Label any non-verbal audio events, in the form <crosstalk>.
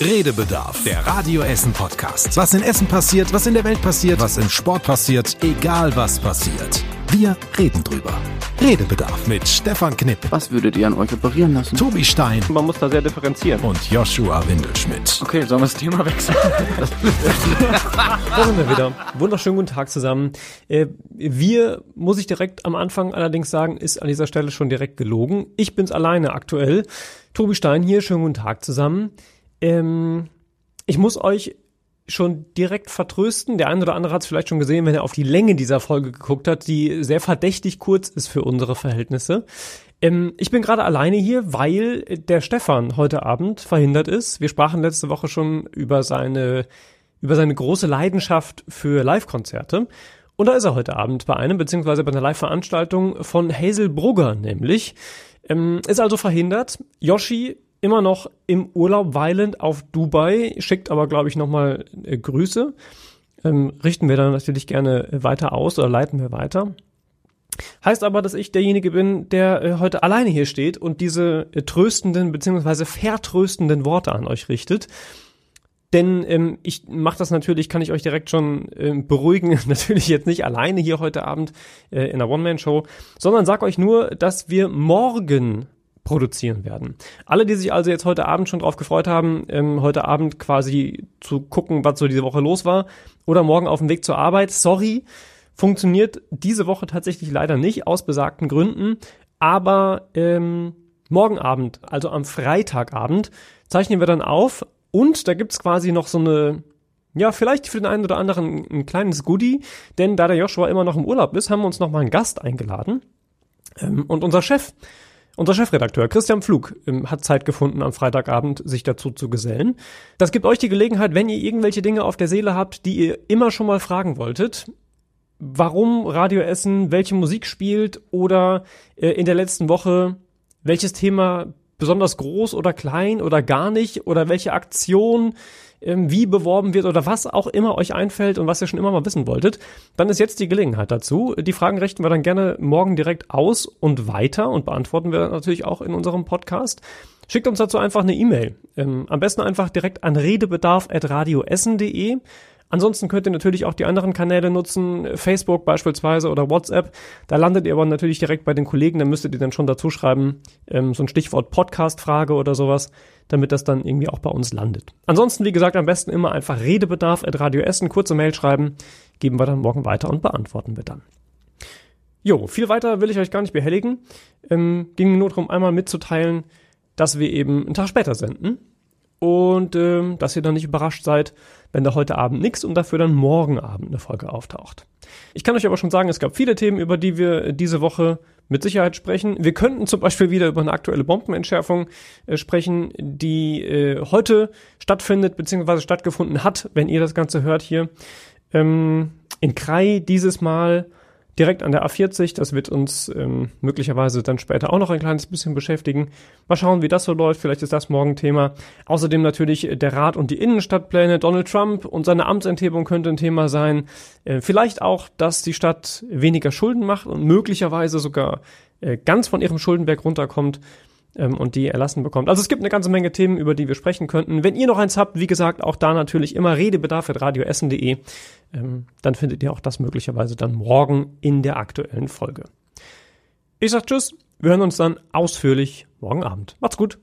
Redebedarf, der Radio Essen Podcast. Was in Essen passiert, was in der Welt passiert, was im Sport passiert, egal was passiert. Wir reden drüber. Redebedarf mit Stefan Knipp, Was würdet ihr an euch operieren lassen? Tobi Stein Man muss da sehr differenzieren. und Joshua Windelschmidt. Okay, sollen wir das Thema wechseln? <laughs> Da sind wir wieder. Wunderschönen guten Tag zusammen. Äh, wir, muss ich direkt am Anfang allerdings sagen, ist an dieser Stelle schon direkt gelogen. Ich bin's alleine aktuell. Tobi Stein hier, schönen guten Tag zusammen. Ähm, ich muss euch schon direkt vertrösten. Der eine oder andere hat es vielleicht schon gesehen, wenn er auf die Länge dieser Folge geguckt hat, die sehr verdächtig kurz ist für unsere Verhältnisse. Ähm, ich bin gerade alleine hier, weil der Stefan heute Abend verhindert ist. Wir sprachen letzte Woche schon über seine, über seine große Leidenschaft für Live-Konzerte. Und da ist er heute Abend bei einem, beziehungsweise bei einer Live-Veranstaltung von Hazel Brugger nämlich. Ähm, ist also verhindert. Yoshi immer noch im Urlaub weilend auf Dubai, schickt aber, glaube ich, nochmal äh, Grüße. Ähm, richten wir dann natürlich gerne weiter aus oder leiten wir weiter. Heißt aber, dass ich derjenige bin, der äh, heute alleine hier steht und diese äh, tröstenden beziehungsweise vertröstenden Worte an euch richtet. Denn ähm, ich mache das natürlich, kann ich euch direkt schon ähm, beruhigen, <laughs> natürlich jetzt nicht alleine hier heute Abend äh, in einer One-Man-Show, sondern sag euch nur, dass wir morgen produzieren werden. Alle, die sich also jetzt heute Abend schon drauf gefreut haben, ähm, heute Abend quasi zu gucken, was so diese Woche los war, oder morgen auf dem Weg zur Arbeit, sorry, funktioniert diese Woche tatsächlich leider nicht, aus besagten Gründen, aber ähm, morgen Abend, also am Freitagabend, zeichnen wir dann auf und da gibt's quasi noch so eine ja, vielleicht für den einen oder anderen ein kleines Goodie, denn da der Joshua immer noch im Urlaub ist, haben wir uns noch mal einen Gast eingeladen. Ähm, und unser Chef, unser Chefredakteur Christian Pflug ähm, hat Zeit gefunden, am Freitagabend sich dazu zu gesellen. Das gibt euch die Gelegenheit, wenn ihr irgendwelche Dinge auf der Seele habt, die ihr immer schon mal fragen wolltet, warum Radio Essen welche Musik spielt oder äh, in der letzten Woche welches Thema besonders groß oder klein oder gar nicht oder welche Aktion ähm, wie beworben wird oder was auch immer euch einfällt und was ihr schon immer mal wissen wolltet, dann ist jetzt die Gelegenheit dazu. Die Fragen richten wir dann gerne morgen direkt aus und weiter und beantworten wir natürlich auch in unserem Podcast. Schickt uns dazu einfach eine E-Mail. Ähm, am besten einfach direkt an redebedarf.radioessen.de. Ansonsten könnt ihr natürlich auch die anderen Kanäle nutzen, Facebook beispielsweise oder WhatsApp. Da landet ihr aber natürlich direkt bei den Kollegen, da müsstet ihr dann schon dazu schreiben, ähm, so ein Stichwort Podcast-Frage oder sowas, damit das dann irgendwie auch bei uns landet. Ansonsten, wie gesagt, am besten immer einfach Redebedarf at Radio Essen, kurze Mail schreiben, geben wir dann morgen weiter und beantworten wir dann. Jo, viel weiter will ich euch gar nicht behelligen. Ähm, ging nur darum, einmal mitzuteilen, dass wir eben einen Tag später senden und ähm, dass ihr dann nicht überrascht seid, wenn da heute Abend nichts und dafür dann morgen Abend eine Folge auftaucht. Ich kann euch aber schon sagen, es gab viele Themen, über die wir diese Woche mit Sicherheit sprechen. Wir könnten zum Beispiel wieder über eine aktuelle Bombenentschärfung äh, sprechen, die äh, heute stattfindet bzw. stattgefunden hat, wenn ihr das Ganze hört hier. Ähm, in Krai dieses Mal direkt an der A40. Das wird uns ähm, möglicherweise dann später auch noch ein kleines bisschen beschäftigen. Mal schauen, wie das so läuft. Vielleicht ist das morgen Thema. Außerdem natürlich der Rat und die Innenstadtpläne. Donald Trump und seine Amtsenthebung könnte ein Thema sein. Äh, vielleicht auch, dass die Stadt weniger Schulden macht und möglicherweise sogar äh, ganz von ihrem Schuldenberg runterkommt ähm, und die erlassen bekommt. Also es gibt eine ganze Menge Themen, über die wir sprechen könnten. Wenn ihr noch eins habt, wie gesagt, auch da natürlich immer redebedarf.radioessen.de. Ähm, dann findet ihr auch das möglicherweise dann morgen in der aktuellen Folge. Ich sag Tschüss, wir hören uns dann ausführlich morgen Abend. Macht's gut.